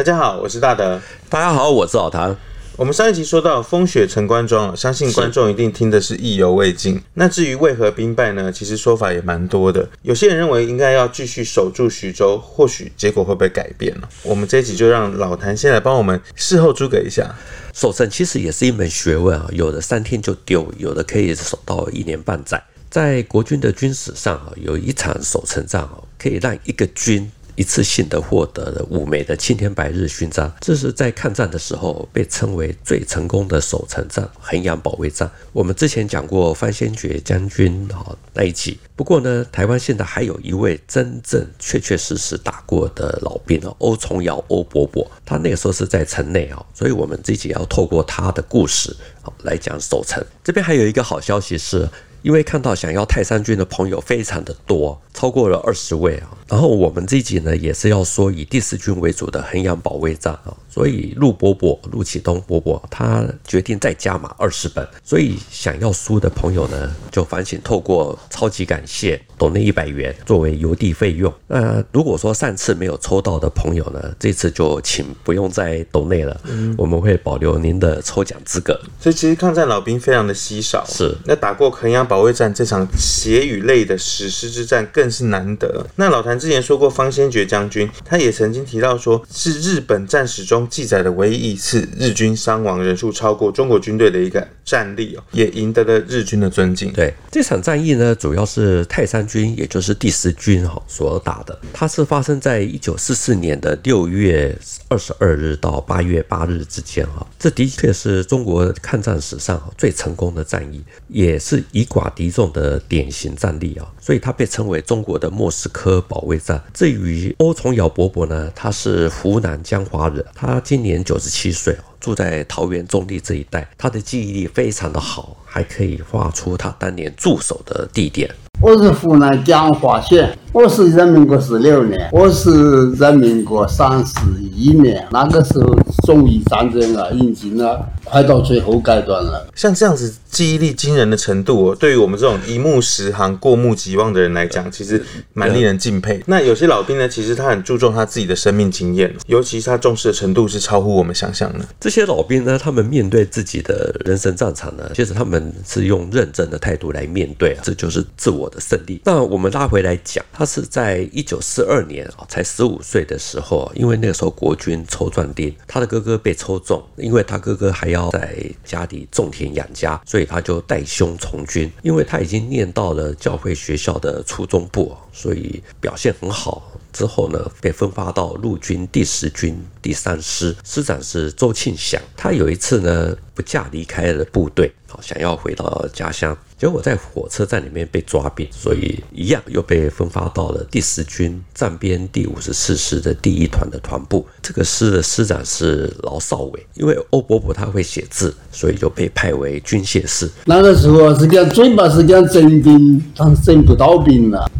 大家好，我是大德。大家好，我是老谭。我们上一集说到风雪城关庄，相信观众一定听的是意犹未尽。那至于为何兵败呢？其实说法也蛮多的。有些人认为应该要继续守住徐州，或许结果会不会改变了？我们这一集就让老谭先来帮我们事后诸葛一下。守城其实也是一门学问啊，有的三天就丢，有的可以守到一年半载。在国军的军史上啊，有一场守城战啊，可以让一个军。一次性的获得了五枚的青天白日勋章，这是在抗战的时候被称为最成功的守城战——衡阳保卫战。我们之前讲过方先觉将军啊那一集。不过呢，台湾现在还有一位真正确确实实打过的老兵哦，欧崇尧欧伯伯，他那个时候是在城内啊，所以我们这集要透过他的故事好来讲守城。这边还有一个好消息是。因为看到想要泰山军的朋友非常的多，超过了二十位啊。然后我们这一集呢，也是要说以第四军为主的衡阳保卫战啊。所以陆伯伯、陆启东伯伯他决定再加码二十本。所以想要书的朋友呢，就烦请透过超级感谢抖内一百元作为邮递费用。那如果说上次没有抽到的朋友呢，这次就请不用再抖内了，嗯，我们会保留您的抽奖资格。所以其实抗战老兵非常的稀少，是那打过衡阳。保卫战这场血与泪的史诗之战更是难得。那老谭之前说过，方先觉将军他也曾经提到说，是日本战史中记载的唯一一次日军伤亡人数超过中国军队的一个战例哦，也赢得了日军的尊敬。对这场战役呢，主要是泰山军，也就是第十军哈所打的。它是发生在一九四四年的六月二十二日到八月八日之间哈。这的确是中国抗战史上最成功的战役，也是以寡。敌众的典型战例啊，所以他被称为中国的莫斯科保卫战。至于欧崇尧伯伯呢，他是湖南江华人，他今年九十七岁，住在桃园中坜这一带。他的记忆力非常的好，还可以画出他当年驻守的地点。我是湖南江华县，我是人民国十六年，我是人民国三十一年，那个时候中日战争啊，已经了快到最后阶段了。像这样子记忆力惊人的程度，哦对于我们这种一目十行、过目即忘的人来讲，其实蛮令人敬佩。那有些老兵呢，其实他很注重他自己的生命经验，尤其是他重视的程度是超乎我们想象的。这些老兵呢，他们面对自己的人生战场呢，其实他们是用认真的态度来面对，这就是自我的胜利。那我们拉回来讲，他是在一九四二年啊，才十五岁的时候，因为那个时候国军抽壮丁，他的哥哥被抽中，因为他哥哥还要在家里种田养家，所以他就带兄从军。因为他已经念到了教会学校的初中部，所以表现很好。之后呢，被分发到陆军第十军第三师，师长是周庆祥。他有一次呢，不假离开了部队，好想要回到家乡。结果在火车站里面被抓病，所以一样又被分发到了第十军战编第五十四师的第一团的团部。这个师的师长是劳少伟，因为欧伯伯他会写字，所以就被派为军械士。那个时候是讲准备是讲征兵，但是征不到兵了，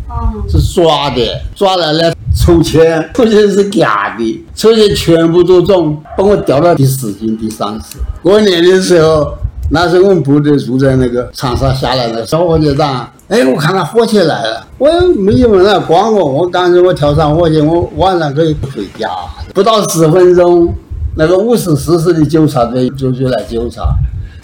是抓的，抓来了抽签，抽签是假的，抽签全部都中，把我调到第十军第三师。过年的时候。那时候我们部队住在那个长沙下来的小火车站，哎，我看到火车来了，我也没有人来管我，我赶紧我跳上火车，我晚上可以回家。不到十分钟，那个五十四师的纠察队就就来纠察，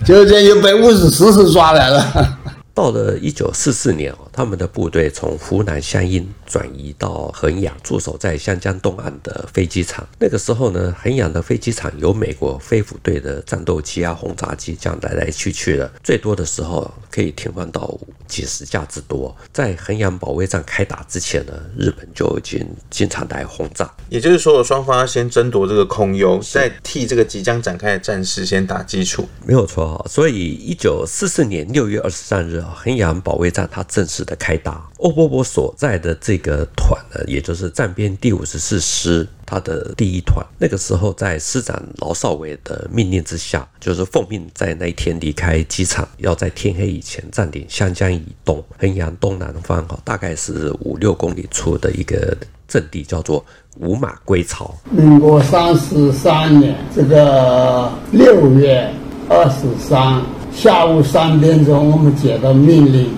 就这又被五十四师抓来了。到了一九四四年，他们的部队从湖南湘阴转移到衡阳，驻守在湘江东岸的飞机场。那个时候呢，衡阳的飞机场有美国飞虎队的战斗机啊、轰炸机这样来来去去的，最多的时候可以停放到几十架之多。在衡阳保卫战开打之前呢，日本就已经经常来轰炸。也就是说，双方要先争夺这个空优，再替这个即将展开的战事先打基础。没有错。所以，一九四四年六月二十三日，衡阳保卫战它正式的开打。欧伯伯所在的这个团呢，也就是战编第五十四师，他的第一团，那个时候在师长劳少伟的命令之下，就是奉命在那一天离开机场，要在天黑以前占领湘江以东、衡阳东南方哈，大概是五六公里处的一个阵地，叫做五马归巢。民国三十三年这个六月二十三下午三点钟，我们接到命令，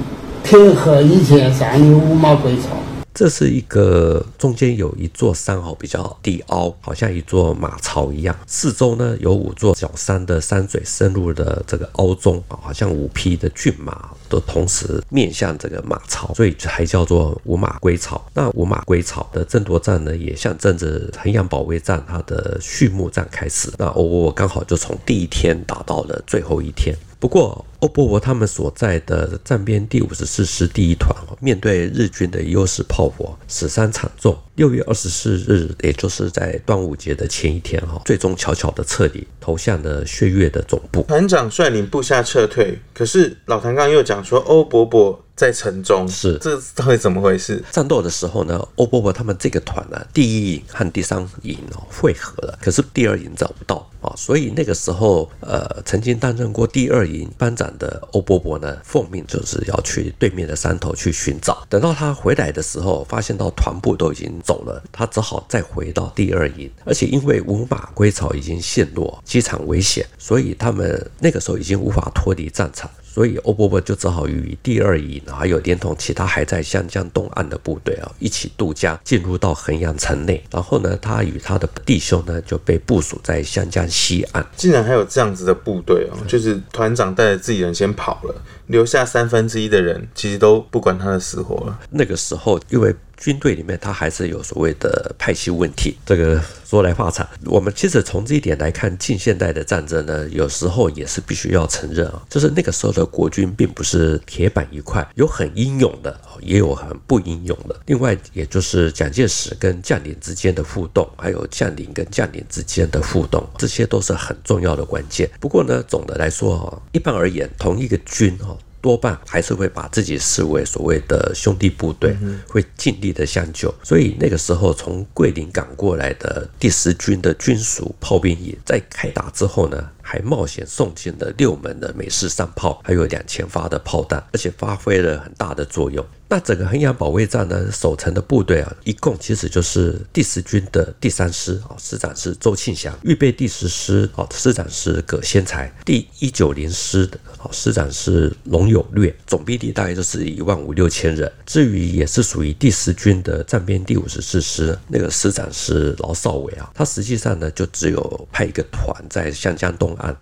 天河以前占领五马归巢。这是一个中间有一座山哦，比较低凹，好像一座马槽一样。四周呢有五座小山的山嘴深入的这个凹中，好像五匹的骏马都同时面向这个马槽，所以还叫做五马归槽。那五马归槽的争夺战呢，也象征着衡阳保卫战它的序幕战开始。那我我刚好就从第一天打到了最后一天。不过，欧伯伯他们所在的战边第五十四师第一团，面对日军的优势炮火，死伤惨重。六月二十四日，也就是在端午节的前一天，哈，最终悄悄地撤离，投向了血月的总部。团长率领部下撤退，可是老谭刚刚又讲说，欧伯伯在城中，是这到底怎么回事？战斗的时候呢，欧伯伯他们这个团呢，第一营和第三营哦汇合了，可是第二营找不到啊，所以那个时候，呃，曾经担任过第二营班长的欧伯伯呢，奉命就是要去对面的山头去寻找。等到他回来的时候，发现到团部都已经走了，他只好再回到第二营，而且因为五马归巢已经陷落，机场危险，所以他们那个时候已经无法脱离战场。所以欧伯伯就只好与第二营，还有连同其他还在湘江东岸的部队啊，一起渡江进入到衡阳城内。然后呢，他与他的弟兄呢就被部署在湘江西岸。竟然还有这样子的部队哦，就是团长带着自己人先跑了，留下三分之一的人其实都不管他的死活了。那个时候，因为军队里面他还是有所谓的派系问题，这个说来话长。我们其实从这一点来看，近现代的战争呢，有时候也是必须要承认啊，就是那个时候的国军并不是铁板一块，有很英勇的，也有很不英勇的。另外，也就是蒋介石跟将领之间的互动，还有将领跟将领之间的互动，这些都是很重要的关键。不过呢，总的来说啊，一般而言，同一个军哦。多半还是会把自己视为所谓的兄弟部队，会尽力的相救。所以那个时候，从桂林赶过来的第十军的军属炮兵营，在开打之后呢，还冒险送进了六门的美式山炮，还有两千发的炮弹，而且发挥了很大的作用。那整个衡阳保卫战呢，守城的部队啊，一共其实就是第十军的第三师啊，师长是周庆祥；预备第十师啊，师长是葛先才；第一九零师的啊，师长是龙有略。总兵力大概就是一万五六千人。至于也是属于第十军的战编第五十四师，那个师长是劳少伟啊，他实际上呢，就只有派一个团在湘江东啊，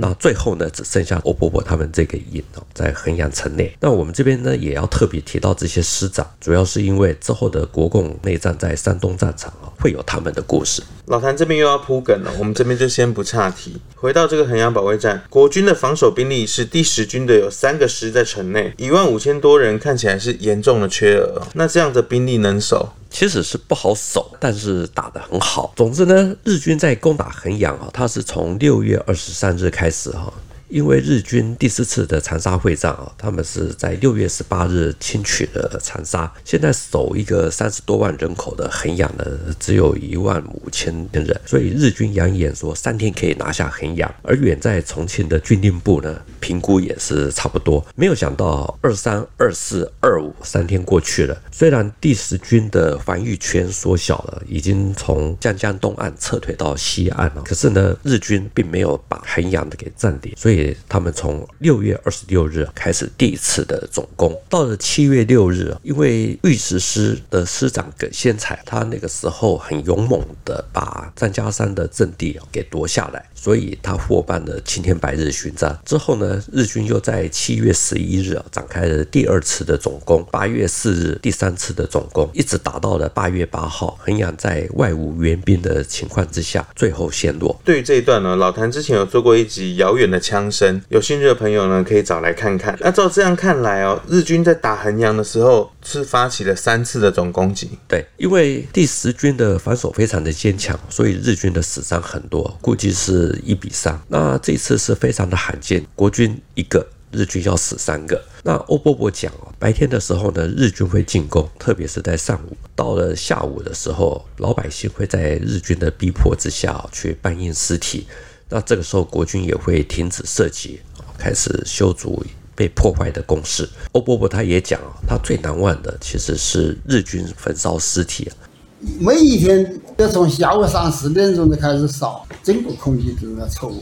那最后呢，只剩下欧伯伯他们这个营哦，在衡阳城内。那我们这边呢，也要特别提到。这些师长，主要是因为之后的国共内战在山东战场啊，会有他们的故事。老谭这边又要铺梗了，我们这边就先不岔题。回到这个衡阳保卫战，国军的防守兵力是第十军的有三个师在城内，一万五千多人，看起来是严重的缺额。那这样的兵力能守？其实是不好守，但是打得很好。总之呢，日军在攻打衡阳啊，它是从六月二十三日开始哈。因为日军第四次的长沙会战啊，他们是在六月十八日轻取了长沙。现在守一个三十多万人口的衡阳呢，只有一万五千人，所以日军扬言说三天可以拿下衡阳。而远在重庆的军令部呢，评估也是差不多。没有想到二三、二四、二五三天过去了，虽然第十军的防御圈缩小了，已经从江江东岸撤退到西岸了，可是呢，日军并没有把衡阳的给占领，所以。他们从六月二十六日开始第一次的总攻，到了七月六日，因为御史师的师长葛先才，他那个时候很勇猛的把张家山的阵地给夺下来。所以他获颁了青天白日勋章。之后呢，日军又在七月十一日啊展开了第二次的总攻，八月四日第三次的总攻，一直打到了八月八号，衡阳在外无援兵的情况之下，最后陷落。对于这一段呢，老谭之前有做过一集《遥远的枪声》，有兴趣的朋友呢可以找来看看。那照这样看来哦，日军在打衡阳的时候是发起了三次的总攻击。对，因为第十军的防守非常的坚强，所以日军的死伤很多，估计是。一比三，那这次是非常的罕见，国军一个，日军要死三个。那欧伯伯讲哦，白天的时候呢，日军会进攻，特别是在上午；到了下午的时候，老百姓会在日军的逼迫之下去搬运尸体。那这个时候，国军也会停止射击，开始修筑被破坏的工事。欧伯伯他也讲哦，他最难忘的其实是日军焚烧尸体。每一天要从下午三四点钟就开始烧，整个空气都是那臭味。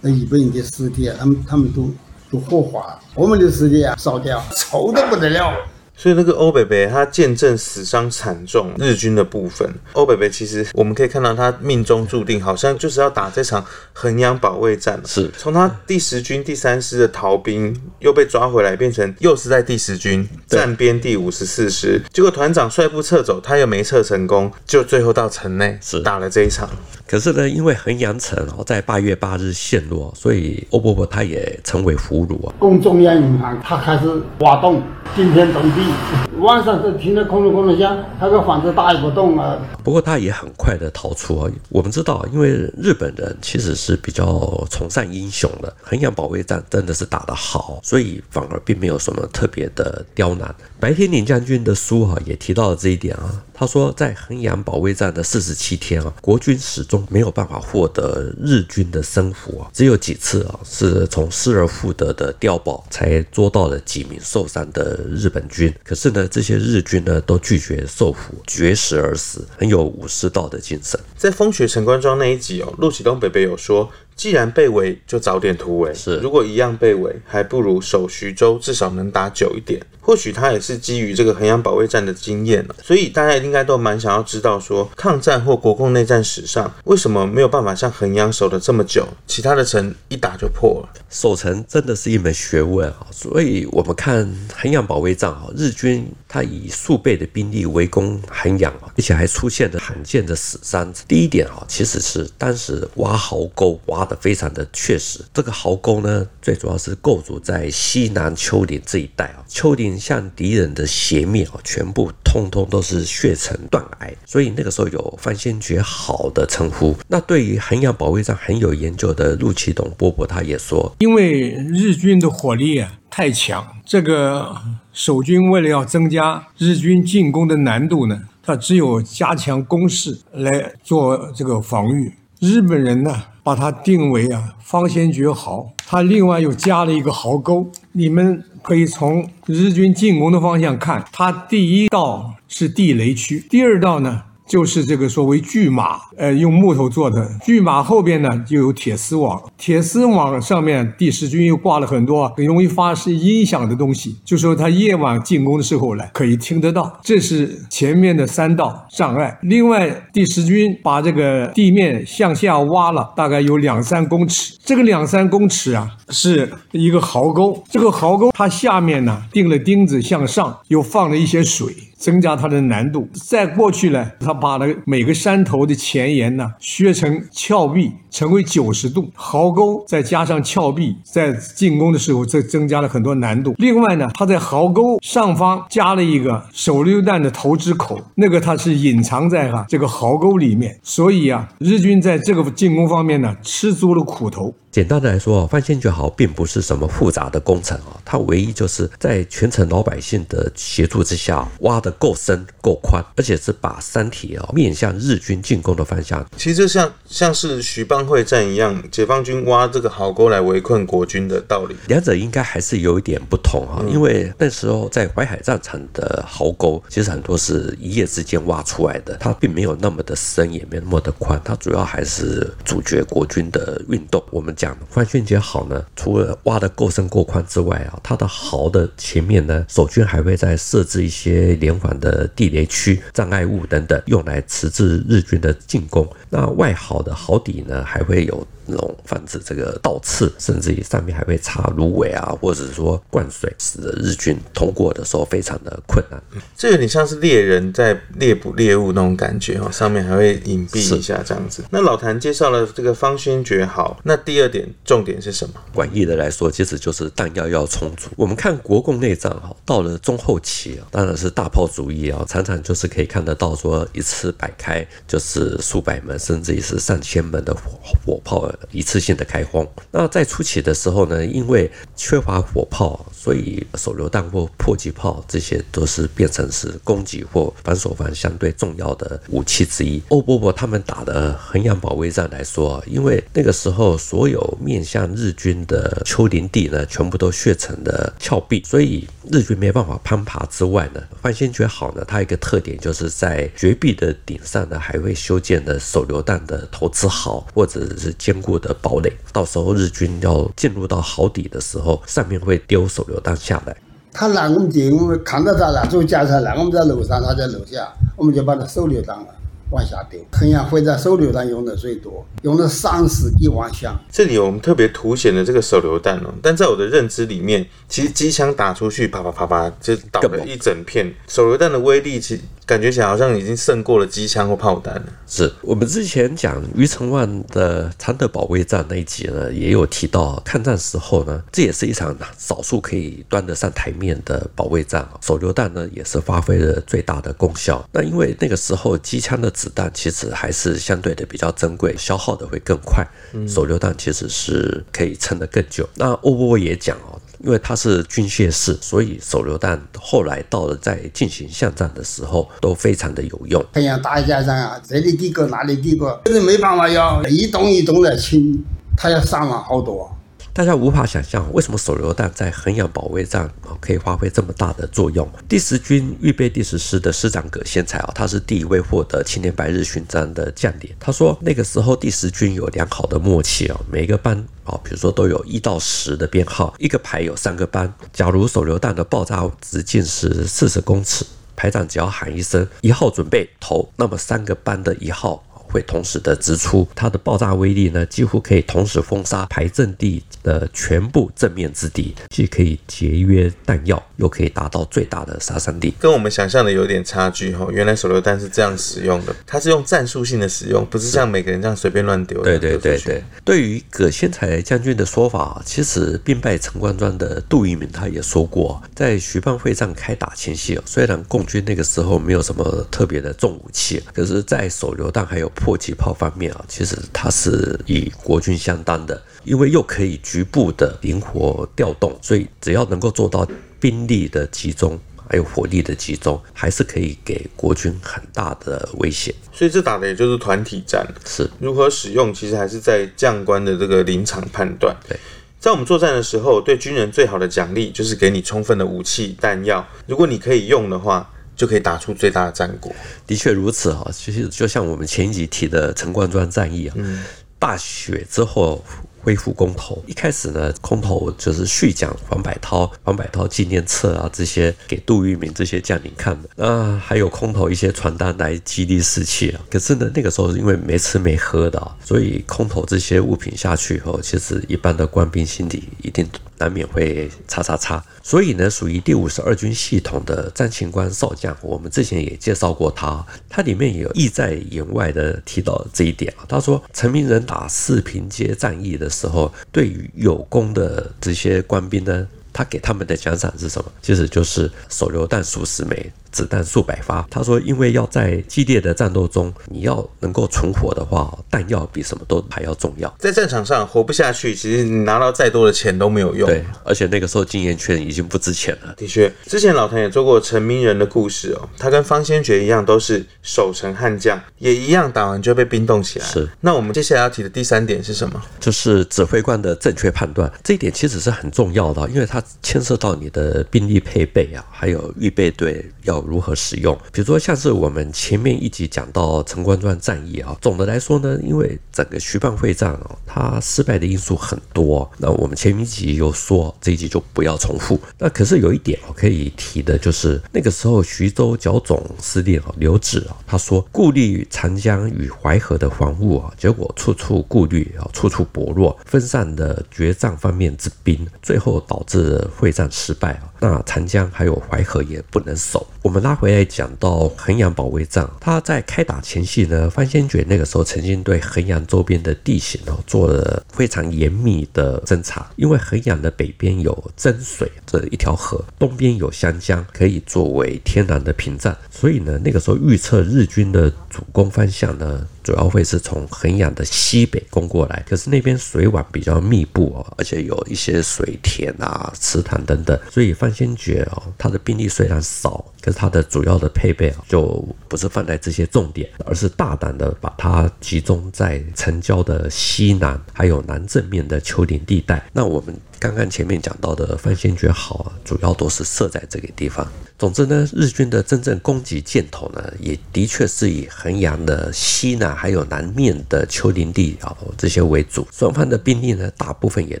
那日本人的尸体啊，他们他们都火化，我们的尸体啊烧掉，臭得不得了。所以那个欧北北他见证死伤惨重日军的部分，欧北北其实我们可以看到他命中注定，好像就是要打这场衡阳保卫战。是从他第十军第三师的逃兵又被抓回来，变成又是在第十军站边第五十四师，结果团长率部撤走，他又没撤成功，就最后到城内是打了这一场。可是呢，因为衡阳城哦在八月八日陷落，所以欧伯伯他也成为俘虏啊。供中央银行，他开始挖洞，今天动地，Mm-hmm. 晚上就听着空隆空隆响，那个房子大也不动啊。不过他也很快的逃出啊。我们知道，因为日本人其实是比较崇尚英雄的，衡阳保卫战真的是打得好，所以反而并没有什么特别的刁难。白天林将军的书哈也提到了这一点啊。他说，在衡阳保卫战的四十七天啊，国军始终没有办法获得日军的生俘，只有几次啊是从失而复得的碉堡才捉到了几名受伤的日本军。可是呢，这些日军呢都拒绝受俘，绝食而死，很有武士道的精神。在风雪城关庄那一集哦，陆启东北北有说。既然被围，就早点突围。是，如果一样被围，还不如守徐州，至少能打久一点。或许他也是基于这个衡阳保卫战的经验，所以大家应该都蛮想要知道说，抗战或国共内战史上，为什么没有办法像衡阳守的这么久，其他的城一打就破了。守城真的是一门学问啊！所以我们看衡阳保卫战啊，日军他以数倍的兵力围攻衡阳啊，而且还出现了罕见的死伤。第一点啊，其实是当时挖壕沟挖。的非常的确实，这个壕沟呢，最主要是构筑在西南丘陵这一带啊。丘陵向敌人的斜面啊，全部通通都是血成断崖，所以那个时候有范先觉好的称呼。那对于衡阳保卫战很有研究的陆启东伯伯，他也说，因为日军的火力啊太强，这个守军为了要增加日军进攻的难度呢，他只有加强攻势来做这个防御。日本人呢，把它定为啊方先觉壕，它另外又加了一个壕沟。你们可以从日军进攻的方向看，它第一道是地雷区，第二道呢，就是这个所谓巨马，呃，用木头做的巨马后边呢就有铁丝网，铁丝网上面第十军又挂了很多很容易发生音响的东西，就说他夜晚进攻的时候呢可以听得到。这是前面的三道障碍。另外，第十军把这个地面向下挖了大概有两三公尺，这个两三公尺啊是一个壕沟，这个壕沟它下面呢钉了钉子，向上又放了一些水。增加它的难度。再过去呢，他把那个每个山头的前沿呢削成峭壁，成为九十度壕沟，再加上峭壁，在进攻的时候，这增加了很多难度。另外呢，他在壕沟上方加了一个手榴弹的投掷口，那个它是隐藏在哈这个壕沟里面，所以啊，日军在这个进攻方面呢吃足了苦头。简单的来说，方先觉壕并不是什么复杂的工程啊，它唯一就是在全城老百姓的协助之下，挖得够深够宽，而且是把山体啊面向日军进攻的方向。其实就像像是徐蚌会战一样，解放军挖这个壕沟来围困国军的道理。两者应该还是有一点不同啊，因为那时候在淮海战场的壕沟，其实很多是一夜之间挖出来的，它并没有那么的深，也没那么的宽，它主要还是阻绝国军的运动。我们讲。方先觉壕呢，除了挖的够深够宽之外啊，它的壕的前面呢，守军还会再设置一些连环的地雷区、障碍物等等，用来迟滞日军的进攻。那外壕的壕底呢，还还会有。那种防止这个倒刺，甚至于上面还会插芦苇啊，或者是说灌水，使得日军通过的时候非常的困难。这有点像是猎人在猎捕猎物那种感觉哦，上面还会隐蔽一下这样子。那老谭介绍了这个方先觉好，那第二点重点是什么？广义的来说，其实就是弹药要充足。我们看国共内战哈，到了中后期啊，当然是大炮主义啊，常常就是可以看得到说一次摆开就是数百门，甚至于是上千门的火火炮。一次性的开荒。那在初期的时候呢，因为缺乏火炮，所以手榴弹或迫击炮这些都是变成是攻击或防守方相对重要的武器之一。欧伯伯他们打的衡阳保卫战来说，因为那个时候所有面向日军的丘陵地呢，全部都削成了峭壁，所以日军没办法攀爬之外呢，方先觉好呢，它一个特点就是在绝壁的顶上呢，还会修建了手榴弹的投掷壕，或者是坚固的堡垒。到时候日军要进入到壕底的时候，上面会丢手榴弹下来。他拦我们点，我们看到他拦住驾车拦，我们在楼上，他在楼下，我们就把他手榴弹了。往下丢，衡阳会战手榴弹用的最多，用了三十一万箱。这里我们特别凸显了这个手榴弹哦，但在我的认知里面，其实机枪打出去，啪啪啪啪，就倒了一整片。手榴弹的威力，其实感觉起来好像已经胜过了机枪或炮弹了。是我们之前讲余承万的常德保卫战那一集呢，也有提到，抗战时候呢，这也是一场少数可以端得上台面的保卫战。手榴弹呢，也是发挥了最大的功效。那因为那个时候机枪的子弹其实还是相对的比较珍贵，消耗的会更快。手榴弹其实是可以撑得更久。那欧波也讲哦，因为它是军械式，所以手榴弹后来到了在进行巷战的时候都非常的有用。衡阳大街上啊，这里给个，那里给个，就是没办法要一栋一栋的清，它要伤亡好多。大家无法想象，为什么手榴弹在衡阳保卫战可以发挥这么大的作用？第十军预备第十师的师长葛先才啊，他是第一位获得青年白日勋章的将领。他说，那个时候第十军有良好的默契啊，每个班啊，比如说都有一到十的编号，一个排有三个班。假如手榴弹的爆炸直径是四十公尺，排长只要喊一声“一号准备投”，那么三个班的一号。会同时的直出，它的爆炸威力呢，几乎可以同时封杀排阵地的全部正面之敌，既可以节约弹药，又可以达到最大的杀伤力。跟我们想象的有点差距哈，原来手榴弹是这样使用的，它是用战术性的使用，不是像每个人这样随便乱丢。对对对对，对于葛先才将军的说法，其实兵败陈官庄的杜聿明他也说过，在徐蚌会战开打前夕，虽然共军那个时候没有什么特别的重武器，可是，在手榴弹还有迫击炮方面啊，其实它是与国军相当的，因为又可以局部的灵活调动，所以只要能够做到兵力的集中，还有火力的集中，还是可以给国军很大的威胁。所以这打的也就是团体战，是如何使用，其实还是在将官的这个临场判断。对，在我们作战的时候，对军人最好的奖励就是给你充分的武器弹药，如果你可以用的话。就可以打出最大的战果。的确如此哈，其实就像我们前一集提的陈官庄战役啊，嗯、大雪之后。恢复公投，一开始呢，公投就是续讲黄百韬、黄百韬纪念册啊，这些给杜聿明这些将领看的。那还有空投一些传单来激励士气啊。可是呢，那个时候因为没吃没喝的啊，所以空投这些物品下去以后，其实一般的官兵心里一定难免会叉叉叉。所以呢，属于第五十二军系统的张勤官少将，我们之前也介绍过他，他里面有意在言外的提到这一点啊。他说，陈明仁打四平街战役的时候，对于有功的这些官兵呢，他给他们的奖赏是什么？其实就是手榴弹数十枚。子弹数百发。他说，因为要在激烈的战斗中，你要能够存活的话，弹药比什么都还要重要。在战场上活不下去，其实你拿到再多的钱都没有用。对，而且那个时候经验券已经不值钱了。的确，之前老谭也做过陈明仁的故事哦，他跟方先觉一样，都是守城悍将，也一样打完就被冰冻起来。是。那我们接下来要提的第三点是什么？就是指挥官的正确判断。这一点其实是很重要的，因为它牵涉到你的兵力配备啊，还有预备队要如何使用，比如说像是我们前面一集讲到陈官庄战役啊，总的来说呢，因为整个徐蚌会战啊，它失败的因素很多。那我们前面一集有说，这一集就不要重复。那可是有一点我可以提的，就是那个时候徐州剿总司令啊刘祉啊，他说顾虑长江与淮河的防务啊，结果处处顾虑啊，处处薄弱，分散的决战方面之兵，最后导致会战失败啊。那长江还有淮河也不能守。我们拉回来讲到衡阳保卫战，他在开打前夕呢，方先觉那个时候曾经对衡阳周边的地形哦做了非常严密的侦查，因为衡阳的北边有真水这一条河，东边有湘江，可以作为天然的屏障，所以呢，那个时候预测日军的主攻方向呢。主要会是从衡阳的西北攻过来，可是那边水网比较密布哦，而且有一些水田啊、池塘等等，所以方先觉哦，他的兵力虽然少，可是他的主要的配备啊，就不是放在这些重点，而是大胆的把它集中在城郊的西南，还有南正面的丘陵地带。那我们。刚刚前面讲到的方先觉好，主要都是设在这个地方。总之呢，日军的真正攻击箭头呢，也的确是以衡阳的西南还有南面的丘陵地啊这些为主。双方的兵力呢，大部分也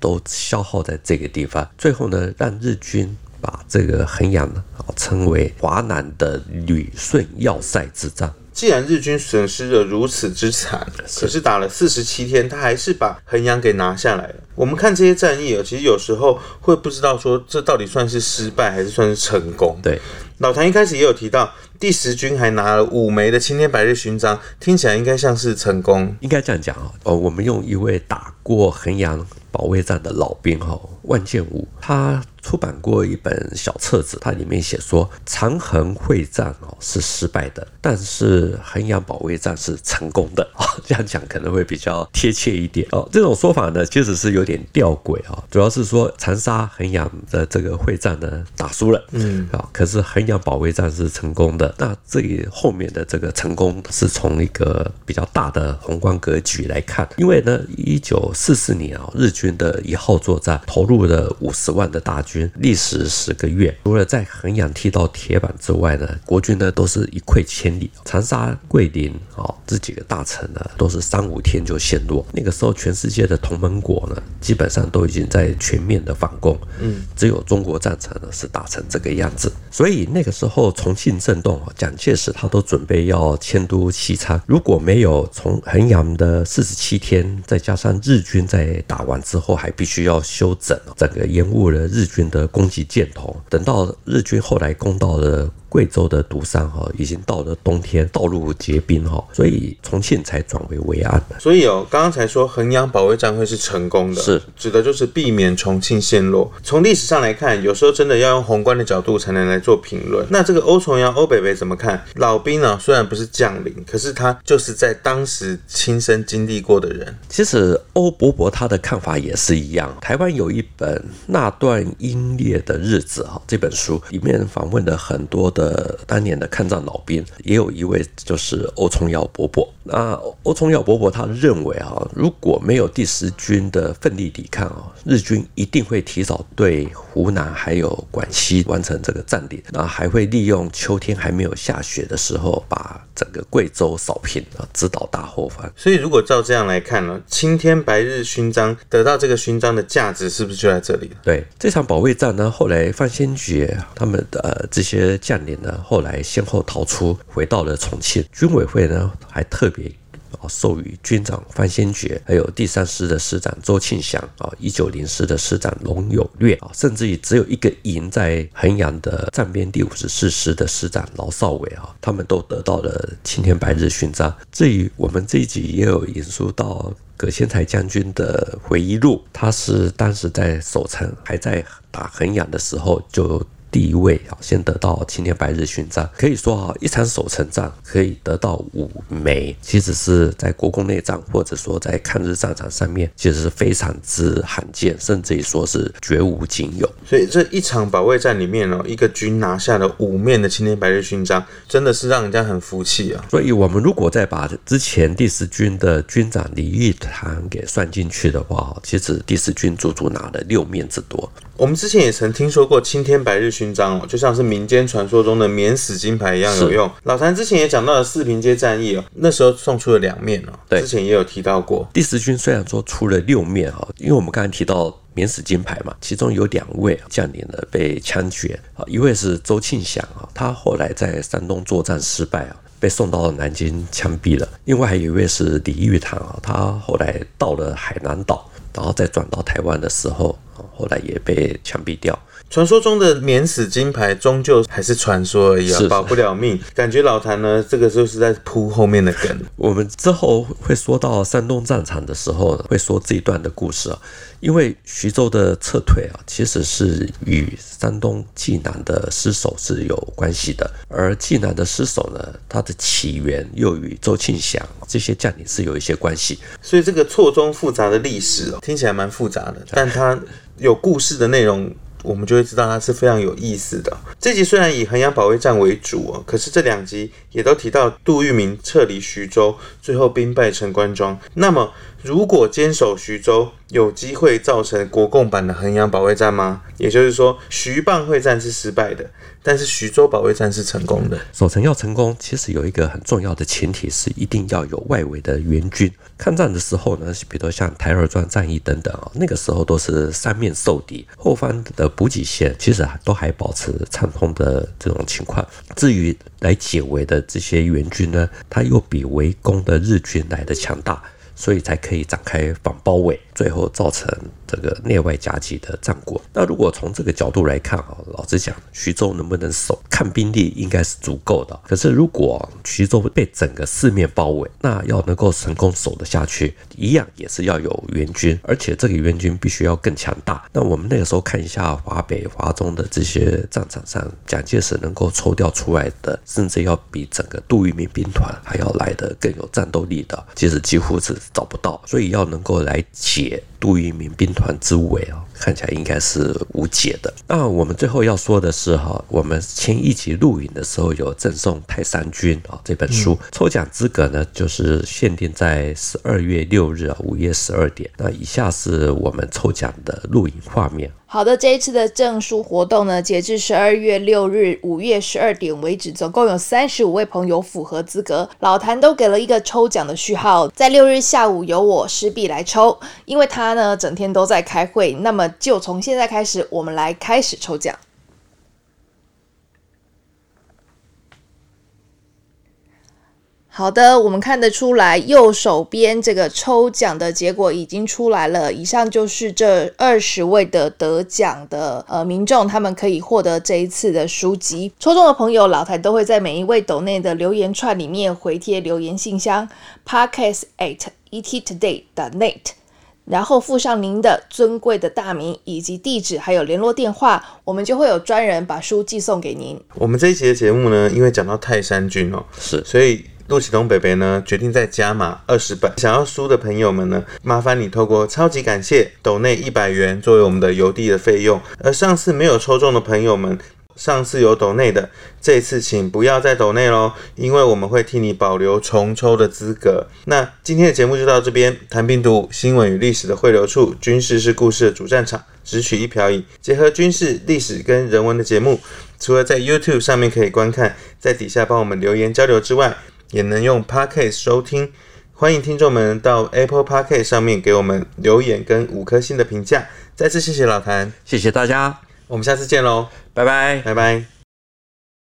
都消耗在这个地方。最后呢，让日军把这个衡阳啊称为华南的旅顺要塞之战。既然日军损失了如此之惨，可是打了四十七天，他还是把衡阳给拿下来了。我们看这些战役啊，其实有时候会不知道说这到底算是失败还是算是成功。对，老谭一开始也有提到，第十军还拿了五枚的青天白日勋章，听起来应该像是成功。应该这样讲啊，哦，我们用一位打过衡阳保卫战的老兵哈，万建武，他。出版过一本小册子，它里面写说长衡会战哦是失败的，但是衡阳保卫战是成功的啊，这样讲可能会比较贴切一点哦。这种说法呢，其实是有点吊诡啊，主要是说长沙衡阳的这个会战呢打输了，嗯啊，可是衡阳保卫战是成功的。那这里后面的这个成功是从一个比较大的宏观格局来看，因为呢，一九四四年啊，日军的一号作战投入了五十万的大军。军历时十个月，除了在衡阳踢到铁板之外呢，国军呢都是一溃千里。长沙、桂林啊、哦、这几个大城呢，都是三五天就陷落。那个时候，全世界的同盟国呢，基本上都已经在全面的反攻，嗯，只有中国战场呢是打成这个样子。所以那那个时候重庆震动，蒋介石他都准备要迁都西昌。如果没有从衡阳的四十七天，再加上日军在打完之后还必须要休整，整个延误了日军。的攻击箭头，等到日军后来攻到了。贵州的独山哈，已经到了冬天，道路结冰哈，所以重庆才转为围安。所以哦，刚刚才说衡阳保卫战会是成功的，是指的就是避免重庆陷落。从历史上来看，有时候真的要用宏观的角度才能来做评论。那这个欧重阳欧北北怎么看？老兵呢、啊，虽然不是将领，可是他就是在当时亲身经历过的人。其实欧伯伯他的看法也是一样。台湾有一本《那段英烈的日子》哈，这本书里面访问了很多的。呃，当年的抗战老兵，也有一位就是欧崇耀伯伯。那欧崇耀伯伯他认为啊，如果没有第十军的奋力抵抗啊，日军一定会提早对湖南还有广西完成这个占领，那还会利用秋天还没有下雪的时候，把整个贵州扫平啊，直捣大后方。所以如果照这样来看呢，青天白日勋章得到这个勋章的价值是不是就在这里？对，这场保卫战呢，后来范先觉他们的、呃、这些将领。后来先后逃出，回到了重庆。军委会呢，还特别啊授予军长范先觉，还有第三师的师长周庆祥啊，一九零师的师长龙有略啊，甚至于只有一个营在衡阳的站边第五十四师的师长劳少伟啊，他们都得到了青天白日勋章。至于我们这一集也有引述到葛先才将军的回忆录，他是当时在守城还在打衡阳的时候就。第一位啊，先得到青天白日勋章，可以说啊，一场守城战可以得到五枚，其实是在国共内战或者说在抗日战场上面，其实是非常之罕见，甚至于说是绝无仅有。所以这一场保卫战里面呢，一个军拿下了五面的青天白日勋章，真的是让人家很服气啊。所以我们如果再把之前第十军的军长李玉堂给算进去的话，其实第十军足足拿了六面之多。我们之前也曾听说过青天白日勋章哦，就像是民间传说中的免死金牌一样有用。老谭之前也讲到了四平街战役哦，那时候送出了两面哦，对，之前也有提到过。第十军虽然说出了六面哈，因为我们刚才提到免死金牌嘛，其中有两位将领呢被枪决啊，一位是周庆祥啊，他后来在山东作战失败啊，被送到南京枪毙了。另外还有一位是李玉堂啊，他后来到了海南岛，然后再转到台湾的时候。后来也被枪毙掉。传说中的免死金牌终究还是传说而已啊，保不了命。感觉老谭呢，这个就是在铺后面的梗。我们之后会说到山东战场的时候，会说这一段的故事啊。因为徐州的撤退啊，其实是与山东济南的失守是有关系的。而济南的失守呢，它的起源又与周庆祥这些将领是有一些关系。所以这个错综复杂的历史哦，听起来蛮复杂的，但它有故事的内容。我们就会知道它是非常有意思的。这集虽然以衡阳保卫战为主啊，可是这两集也都提到杜聿明撤离徐州，最后兵败陈官庄。那么，如果坚守徐州，有机会造成国共版的衡阳保卫战吗？也就是说，徐蚌会战是失败的，但是徐州保卫战是成功的。守城要成功，其实有一个很重要的前提是一定要有外围的援军。抗战的时候呢，比如像台儿庄战役等等啊，那个时候都是三面受敌，后方的补给线其实都还保持畅通的这种情况。至于来解围的这些援军呢，它又比围攻的日军来的强大，所以才可以展开反包围，最后造成。这个内外夹击的战果。那如果从这个角度来看啊，老实讲，徐州能不能守，看兵力应该是足够的。可是如果徐州被整个四面包围，那要能够成功守得下去，一样也是要有援军，而且这个援军必须要更强大。那我们那个时候看一下华北、华中的这些战场上，蒋介石能够抽调出来的，甚至要比整个杜聿明兵团还要来得更有战斗力的，其实几乎是找不到。所以要能够来解杜聿明兵团。之围哦，看起来应该是无解的。那我们最后要说的是哈，我们前一集录影的时候有赠送《泰山君》啊这本书，抽奖资格呢就是限定在十二月六日啊午夜十二点。那以下是我们抽奖的录影画面。好的，这一次的证书活动呢，截至十二月六日午夜十二点为止，总共有三十五位朋友符合资格。老谭都给了一个抽奖的序号，在六日下午由我师弟来抽，因为他呢整天都在开会。那么就从现在开始，我们来开始抽奖。好的，我们看得出来，右手边这个抽奖的结果已经出来了。以上就是这二十位的得奖的呃民众，他们可以获得这一次的书籍。抽中的朋友，老台都会在每一位斗内的留言串里面回贴留言信箱，podcast at ettoday dot net，然后附上您的尊贵的大名以及地址，还有联络电话，我们就会有专人把书寄送给您。我们这一期的节目呢，因为讲到泰山君哦，是，所以。陆启东北北呢，决定再加码二十本。想要书的朋友们呢，麻烦你透过超级感谢斗内一百元作为我们的邮递的费用。而上次没有抽中的朋友们，上次有斗内的，这次请不要再斗内喽，因为我们会替你保留重抽的资格。那今天的节目就到这边，谈病毒，新闻与历史的汇流处，军事是故事的主战场，只取一瓢饮，结合军事、历史跟人文的节目，除了在 YouTube 上面可以观看，在底下帮我们留言交流之外。也能用 Podcast 收听，欢迎听众们到 Apple Podcast 上面给我们留言跟五颗星的评价。再次谢谢老谭，谢谢大家，我们下次见喽，拜拜，拜拜。